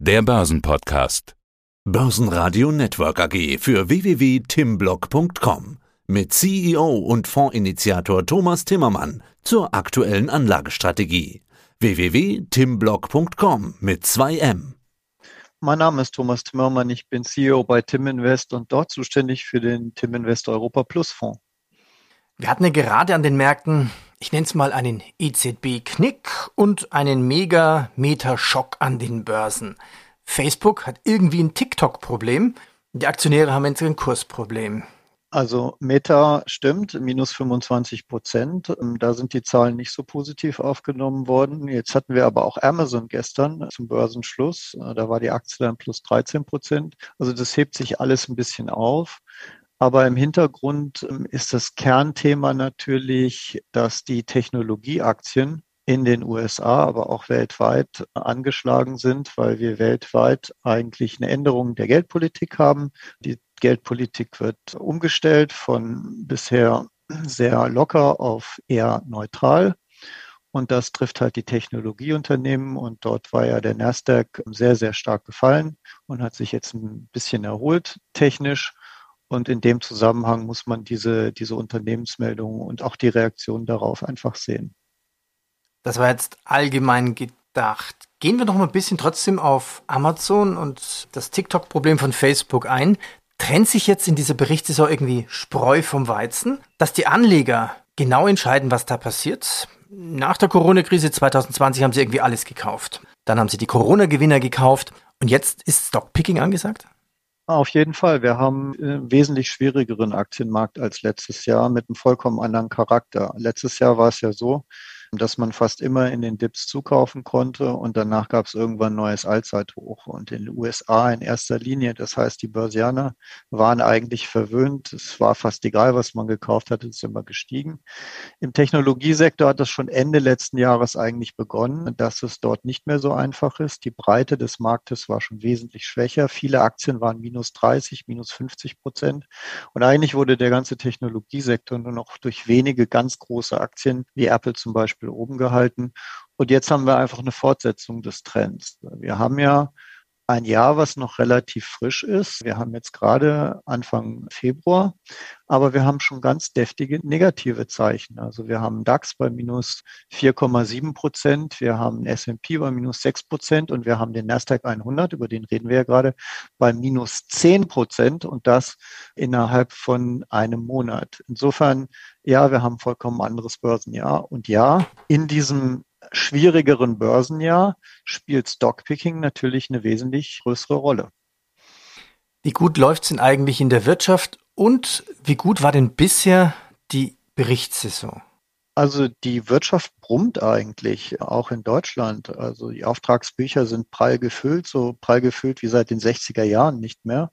der Börsenpodcast. Börsenradio Network AG für www.timblock.com mit CEO und Fondsinitiator Thomas Timmermann zur aktuellen Anlagestrategie. www.timblock.com mit 2M. Mein Name ist Thomas Timmermann, ich bin CEO bei Tim Invest und dort zuständig für den Tim Invest Europa Plus Fonds. Wir hatten ja gerade an den Märkten, ich nenne es mal einen EZB-Knick und einen Mega-Meter-Schock an den Börsen. Facebook hat irgendwie ein TikTok-Problem. Die Aktionäre haben jetzt ein Kursproblem. Also Meta stimmt, minus 25 Prozent. Ähm, da sind die Zahlen nicht so positiv aufgenommen worden. Jetzt hatten wir aber auch Amazon gestern zum Börsenschluss. Äh, da war die Aktie dann plus 13 Prozent. Also das hebt sich alles ein bisschen auf. Aber im Hintergrund ähm, ist das Kernthema natürlich, dass die Technologieaktien in den USA, aber auch weltweit angeschlagen sind, weil wir weltweit eigentlich eine Änderung der Geldpolitik haben. Die Geldpolitik wird umgestellt von bisher sehr locker auf eher neutral. Und das trifft halt die Technologieunternehmen. Und dort war ja der Nasdaq sehr, sehr stark gefallen und hat sich jetzt ein bisschen erholt technisch. Und in dem Zusammenhang muss man diese, diese Unternehmensmeldungen und auch die Reaktion darauf einfach sehen. Das war jetzt allgemein gedacht. Gehen wir noch mal ein bisschen trotzdem auf Amazon und das TikTok-Problem von Facebook ein. Trennt sich jetzt in dieser Berichtssaison irgendwie Spreu vom Weizen, dass die Anleger genau entscheiden, was da passiert? Nach der Corona-Krise 2020 haben sie irgendwie alles gekauft. Dann haben sie die Corona-Gewinner gekauft und jetzt ist Stockpicking angesagt? Auf jeden Fall. Wir haben einen wesentlich schwierigeren Aktienmarkt als letztes Jahr mit einem vollkommen anderen Charakter. Letztes Jahr war es ja so, dass man fast immer in den Dips zukaufen konnte und danach gab es irgendwann neues Allzeithoch. Und in den USA in erster Linie, das heißt, die Börsianer waren eigentlich verwöhnt. Es war fast egal, was man gekauft hat, es ist immer gestiegen. Im Technologiesektor hat das schon Ende letzten Jahres eigentlich begonnen, dass es dort nicht mehr so einfach ist. Die Breite des Marktes war schon wesentlich schwächer. Viele Aktien waren minus 30, minus 50 Prozent. Und eigentlich wurde der ganze Technologiesektor nur noch durch wenige ganz große Aktien wie Apple zum Beispiel Beispiel oben gehalten. Und jetzt haben wir einfach eine Fortsetzung des Trends. Wir haben ja ein Jahr, was noch relativ frisch ist. Wir haben jetzt gerade Anfang Februar, aber wir haben schon ganz deftige negative Zeichen. Also wir haben DAX bei minus 4,7 Prozent, wir haben S&P bei minus 6 Prozent und wir haben den Nasdaq 100, über den reden wir ja gerade, bei minus 10 Prozent und das innerhalb von einem Monat. Insofern, ja, wir haben vollkommen anderes Börsenjahr und ja, in diesem schwierigeren Börsenjahr spielt Stockpicking natürlich eine wesentlich größere Rolle. Wie gut läuft es denn eigentlich in der Wirtschaft und wie gut war denn bisher die Berichtssaison? Also die Wirtschaft brummt eigentlich, auch in Deutschland. Also die Auftragsbücher sind prall gefüllt, so prall gefüllt wie seit den 60er Jahren nicht mehr.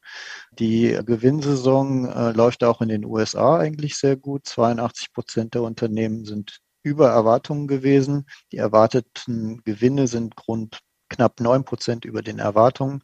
Die Gewinnsaison äh, läuft auch in den USA eigentlich sehr gut. 82 Prozent der Unternehmen sind über Erwartungen gewesen. Die erwarteten Gewinne sind rund knapp neun Prozent über den Erwartungen.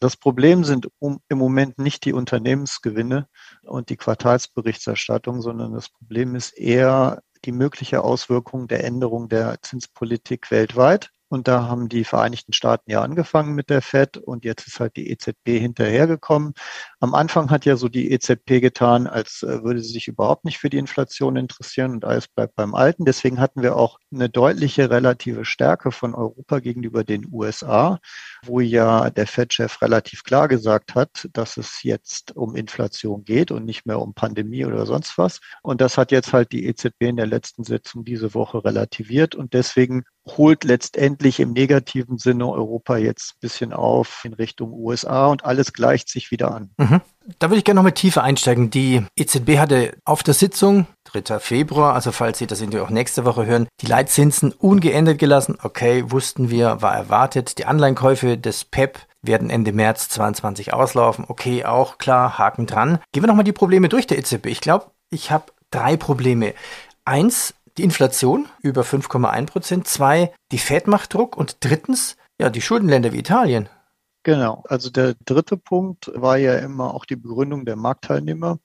Das Problem sind im Moment nicht die Unternehmensgewinne und die Quartalsberichterstattung, sondern das Problem ist eher die mögliche Auswirkung der Änderung der Zinspolitik weltweit. Und da haben die Vereinigten Staaten ja angefangen mit der Fed und jetzt ist halt die EZB hinterhergekommen. Am Anfang hat ja so die EZB getan, als äh, würde sie sich überhaupt nicht für die Inflation interessieren und alles bleibt beim Alten. Deswegen hatten wir auch eine deutliche relative Stärke von Europa gegenüber den USA, wo ja der Fed-Chef relativ klar gesagt hat, dass es jetzt um Inflation geht und nicht mehr um Pandemie oder sonst was. Und das hat jetzt halt die EZB in der letzten Sitzung diese Woche relativiert und deswegen holt letztendlich im negativen Sinne Europa jetzt ein bisschen auf in Richtung USA und alles gleicht sich wieder an. Mhm. Da würde ich gerne noch mit tiefer einsteigen. Die EZB hatte auf der Sitzung, 3. Februar, also falls Sie das irgendwie auch nächste Woche hören, die Leitzinsen ungeändert gelassen. Okay, wussten wir, war erwartet. Die Anleihenkäufe des PEP e werden Ende März 22 auslaufen. Okay, auch klar, Haken dran. Gehen wir nochmal die Probleme durch der EZB. Ich glaube, ich habe drei Probleme. Eins, die Inflation über 5,1 Prozent, zwei, die Fed macht Druck und drittens, ja, die Schuldenländer wie Italien. Genau. Also der dritte Punkt war ja immer auch die Begründung der Marktteilnehmer.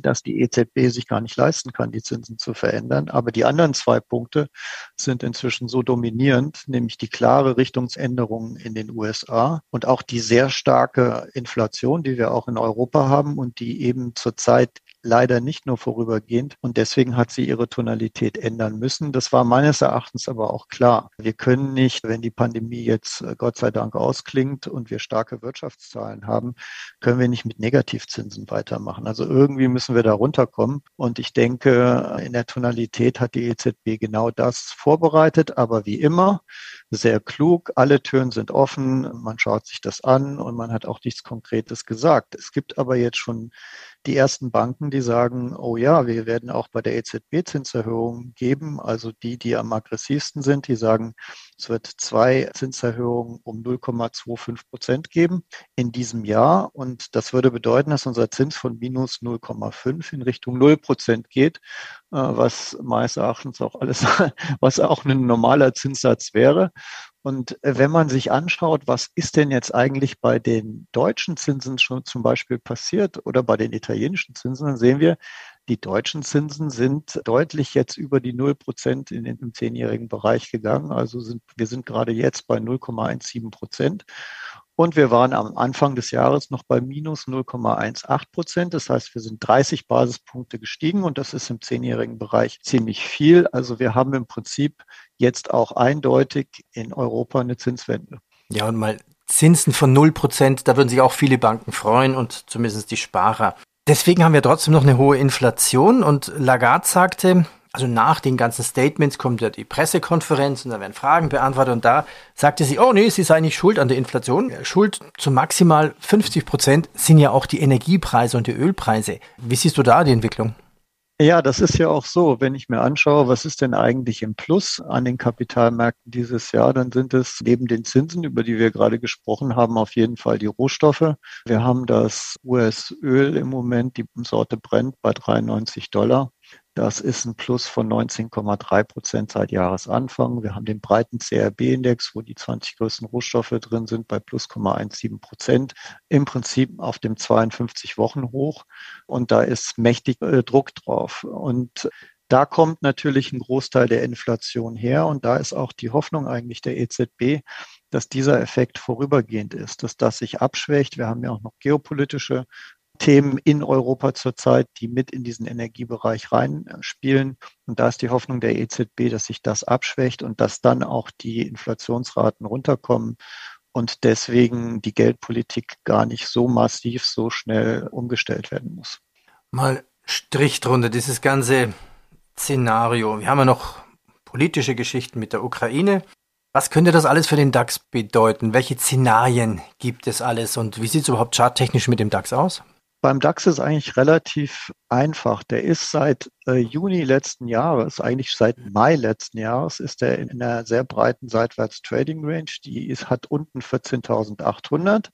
dass die EZB sich gar nicht leisten kann, die Zinsen zu verändern. Aber die anderen zwei Punkte sind inzwischen so dominierend, nämlich die klare Richtungsänderung in den USA und auch die sehr starke Inflation, die wir auch in Europa haben und die eben zurzeit leider nicht nur vorübergehend. Und deswegen hat sie ihre Tonalität ändern müssen. Das war meines Erachtens aber auch klar. Wir können nicht, wenn die Pandemie jetzt äh, Gott sei Dank ausklingt und wir starke Wirtschaftszahlen haben, können wir nicht mit Negativzinsen weitermachen. Also irgendwie müssen wir da runterkommen. Und ich denke, in der Tonalität hat die EZB genau das vorbereitet. Aber wie immer, sehr klug. Alle Türen sind offen. Man schaut sich das an und man hat auch nichts Konkretes gesagt. Es gibt aber jetzt schon die ersten Banken, die sagen, oh ja, wir werden auch bei der EZB Zinserhöhungen geben. Also die, die am aggressivsten sind, die sagen, es wird zwei Zinserhöhungen um 0,25 Prozent geben in diesem Jahr. Und das würde bedeuten, dass unser Zins von minus 0,5 in Richtung 0 Prozent geht, äh, was meines Erachtens auch alles, was auch ein normaler Zinssatz wäre. Und äh, wenn man sich anschaut, was ist denn jetzt eigentlich bei den deutschen Zinsen schon zum Beispiel passiert oder bei den italienischen Zinsen, dann sehen wir, die deutschen Zinsen sind deutlich jetzt über die 0 Prozent in den zehnjährigen Bereich gegangen. Also sind, wir sind gerade jetzt bei 0,17 Prozent. Und wir waren am Anfang des Jahres noch bei minus 0,18 Prozent. Das heißt, wir sind 30 Basispunkte gestiegen und das ist im zehnjährigen Bereich ziemlich viel. Also wir haben im Prinzip jetzt auch eindeutig in Europa eine Zinswende. Ja, und mal Zinsen von 0 Prozent, da würden sich auch viele Banken freuen und zumindest die Sparer. Deswegen haben wir trotzdem noch eine hohe Inflation und Lagarde sagte, also nach den ganzen Statements kommt ja die Pressekonferenz und da werden Fragen beantwortet und da sagte sie, oh nee, sie sei nicht schuld an der Inflation. Schuld zu maximal 50 Prozent sind ja auch die Energiepreise und die Ölpreise. Wie siehst du da die Entwicklung? Ja, das ist ja auch so. Wenn ich mir anschaue, was ist denn eigentlich im Plus an den Kapitalmärkten dieses Jahr, dann sind es neben den Zinsen, über die wir gerade gesprochen haben, auf jeden Fall die Rohstoffe. Wir haben das US-Öl im Moment, die Sorte brennt bei 93 Dollar. Das ist ein Plus von 19,3 Prozent seit Jahresanfang. Wir haben den breiten CRB-Index, wo die 20 größten Rohstoffe drin sind, bei plus 0,17 Prozent. Im Prinzip auf dem 52 Wochen hoch. Und da ist mächtig äh, Druck drauf. Und da kommt natürlich ein Großteil der Inflation her. Und da ist auch die Hoffnung eigentlich der EZB, dass dieser Effekt vorübergehend ist, dass das sich abschwächt. Wir haben ja auch noch geopolitische Themen in Europa zurzeit, die mit in diesen Energiebereich reinspielen. Und da ist die Hoffnung der EZB, dass sich das abschwächt und dass dann auch die Inflationsraten runterkommen und deswegen die Geldpolitik gar nicht so massiv, so schnell umgestellt werden muss. Mal Strich drunter, dieses ganze Szenario. Wir haben ja noch politische Geschichten mit der Ukraine. Was könnte das alles für den DAX bedeuten? Welche Szenarien gibt es alles und wie sieht es überhaupt charttechnisch mit dem DAX aus? Beim DAX ist eigentlich relativ einfach. Der ist seit äh, Juni letzten Jahres, eigentlich seit Mai letzten Jahres, ist er in einer sehr breiten seitwärts Trading Range. Die ist, hat unten 14.800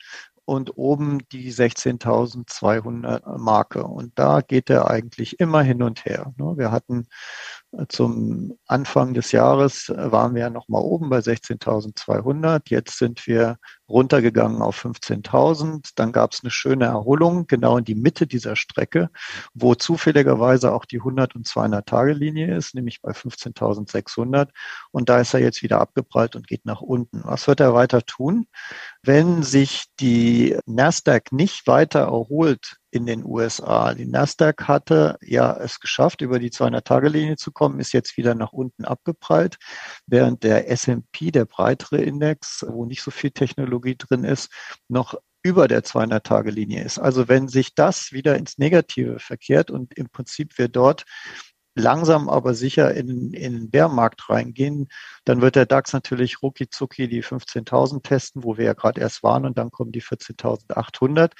und oben die 16.200 Marke. Und da geht er eigentlich immer hin und her. Ne? Wir hatten zum Anfang des Jahres waren wir ja noch mal oben bei 16.200. Jetzt sind wir runtergegangen auf 15.000. Dann gab es eine schöne Erholung genau in die Mitte dieser Strecke, wo zufälligerweise auch die 100 und 200 Tage Linie ist, nämlich bei 15.600. Und da ist er jetzt wieder abgeprallt und geht nach unten. Was wird er weiter tun? Wenn sich die Nasdaq nicht weiter erholt in den USA. Die Nasdaq hatte ja es geschafft, über die 200-Tage-Linie zu kommen, ist jetzt wieder nach unten abgeprallt, während der S&P, der breitere Index, wo nicht so viel Technologie drin ist, noch über der 200-Tage-Linie ist. Also wenn sich das wieder ins Negative verkehrt und im Prinzip wir dort langsam aber sicher in, in den Bärmarkt reingehen, dann wird der DAX natürlich rucki zucki die 15.000 testen, wo wir ja gerade erst waren und dann kommen die 14.800.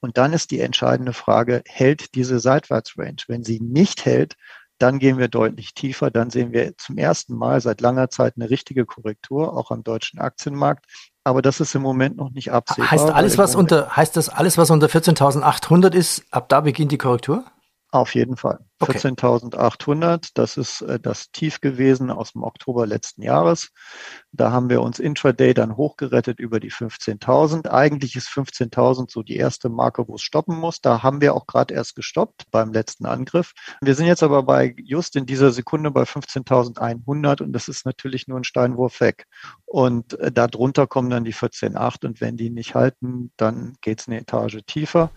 Und dann ist die entscheidende Frage, hält diese Seitwärtsrange? Wenn sie nicht hält, dann gehen wir deutlich tiefer. Dann sehen wir zum ersten Mal seit langer Zeit eine richtige Korrektur, auch am deutschen Aktienmarkt. Aber das ist im Moment noch nicht absehbar. Heißt alles, was unter, heißt das alles, was unter 14.800 ist, ab da beginnt die Korrektur? Auf jeden Fall. Okay. 14.800, das ist äh, das Tief gewesen aus dem Oktober letzten Jahres. Da haben wir uns intraday dann hochgerettet über die 15.000. Eigentlich ist 15.000 so die erste Marke, wo es stoppen muss. Da haben wir auch gerade erst gestoppt beim letzten Angriff. Wir sind jetzt aber bei just in dieser Sekunde bei 15.100 und das ist natürlich nur ein Steinwurf weg. Und äh, darunter kommen dann die 14.8 und wenn die nicht halten, dann geht es eine Etage tiefer.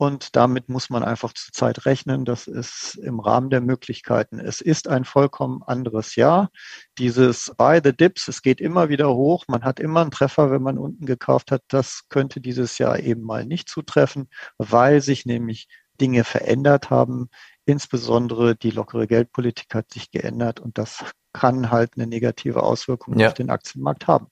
Und damit muss man einfach zurzeit rechnen. Das ist im Rahmen der Möglichkeiten. Es ist ein vollkommen anderes Jahr. Dieses Buy the Dips, es geht immer wieder hoch. Man hat immer einen Treffer, wenn man unten gekauft hat. Das könnte dieses Jahr eben mal nicht zutreffen, weil sich nämlich Dinge verändert haben. Insbesondere die lockere Geldpolitik hat sich geändert und das kann halt eine negative Auswirkung ja. auf den Aktienmarkt haben.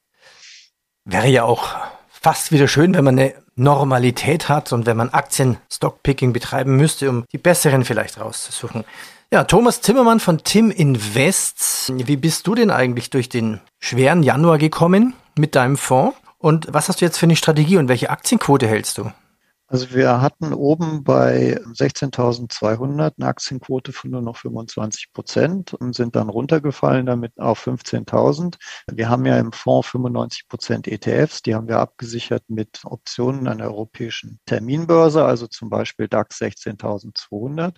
Wäre ja auch fast wieder schön, wenn man eine Normalität hat und wenn man Aktien-Stockpicking betreiben müsste, um die besseren vielleicht rauszusuchen. Ja, Thomas Zimmermann von Tim Invest. Wie bist du denn eigentlich durch den schweren Januar gekommen mit deinem Fonds? Und was hast du jetzt für eine Strategie und welche Aktienquote hältst du? Also wir hatten oben bei 16.200 eine Aktienquote von nur noch 25 Prozent und sind dann runtergefallen damit auf 15.000. Wir haben ja im Fonds 95 Prozent ETFs, die haben wir abgesichert mit Optionen an der europäischen Terminbörse, also zum Beispiel DAX 16.200.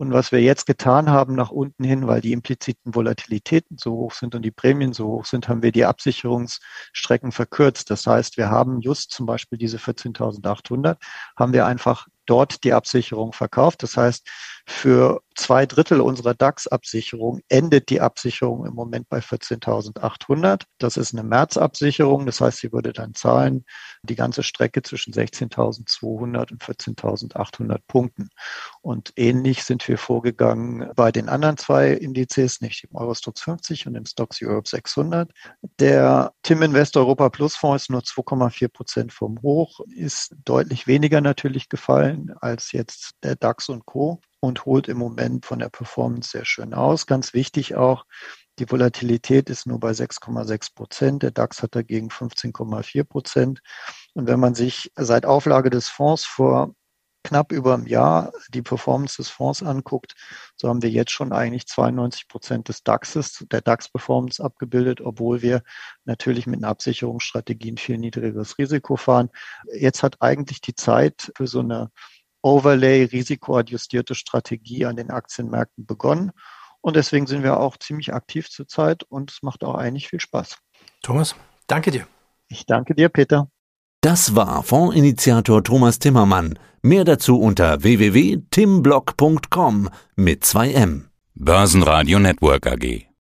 Und was wir jetzt getan haben nach unten hin, weil die impliziten Volatilitäten so hoch sind und die Prämien so hoch sind, haben wir die Absicherungsstrecken verkürzt. Das heißt, wir haben just zum Beispiel diese 14.800, haben wir einfach dort die Absicherung verkauft. Das heißt, für zwei Drittel unserer DAX-Absicherung endet die Absicherung im Moment bei 14.800. Das ist eine März-Absicherung. Das heißt, sie würde dann zahlen die ganze Strecke zwischen 16.200 und 14.800 Punkten. Und ähnlich sind wir vorgegangen bei den anderen zwei Indizes, nicht dem Eurostox 50 und dem Stocks Europe 600. Der Tim Invest Europa Plus Fonds ist nur 2,4 Prozent vom Hoch, ist deutlich weniger natürlich gefallen als jetzt der DAX und Co und holt im Moment von der Performance sehr schön aus. Ganz wichtig auch, die Volatilität ist nur bei 6,6 Prozent. Der DAX hat dagegen 15,4 Prozent. Und wenn man sich seit Auflage des Fonds vor knapp über einem Jahr die Performance des Fonds anguckt, so haben wir jetzt schon eigentlich 92 Prozent des DAXes, der DAX-Performance abgebildet, obwohl wir natürlich mit einer Absicherungsstrategie ein viel niedrigeres Risiko fahren. Jetzt hat eigentlich die Zeit für so eine Overlay risikoadjustierte Strategie an den Aktienmärkten begonnen. Und deswegen sind wir auch ziemlich aktiv zurzeit und es macht auch eigentlich viel Spaß. Thomas, danke dir. Ich danke dir, Peter. Das war Fondsinitiator Thomas Timmermann. Mehr dazu unter www.timblock.com mit 2M. Börsenradio Network AG.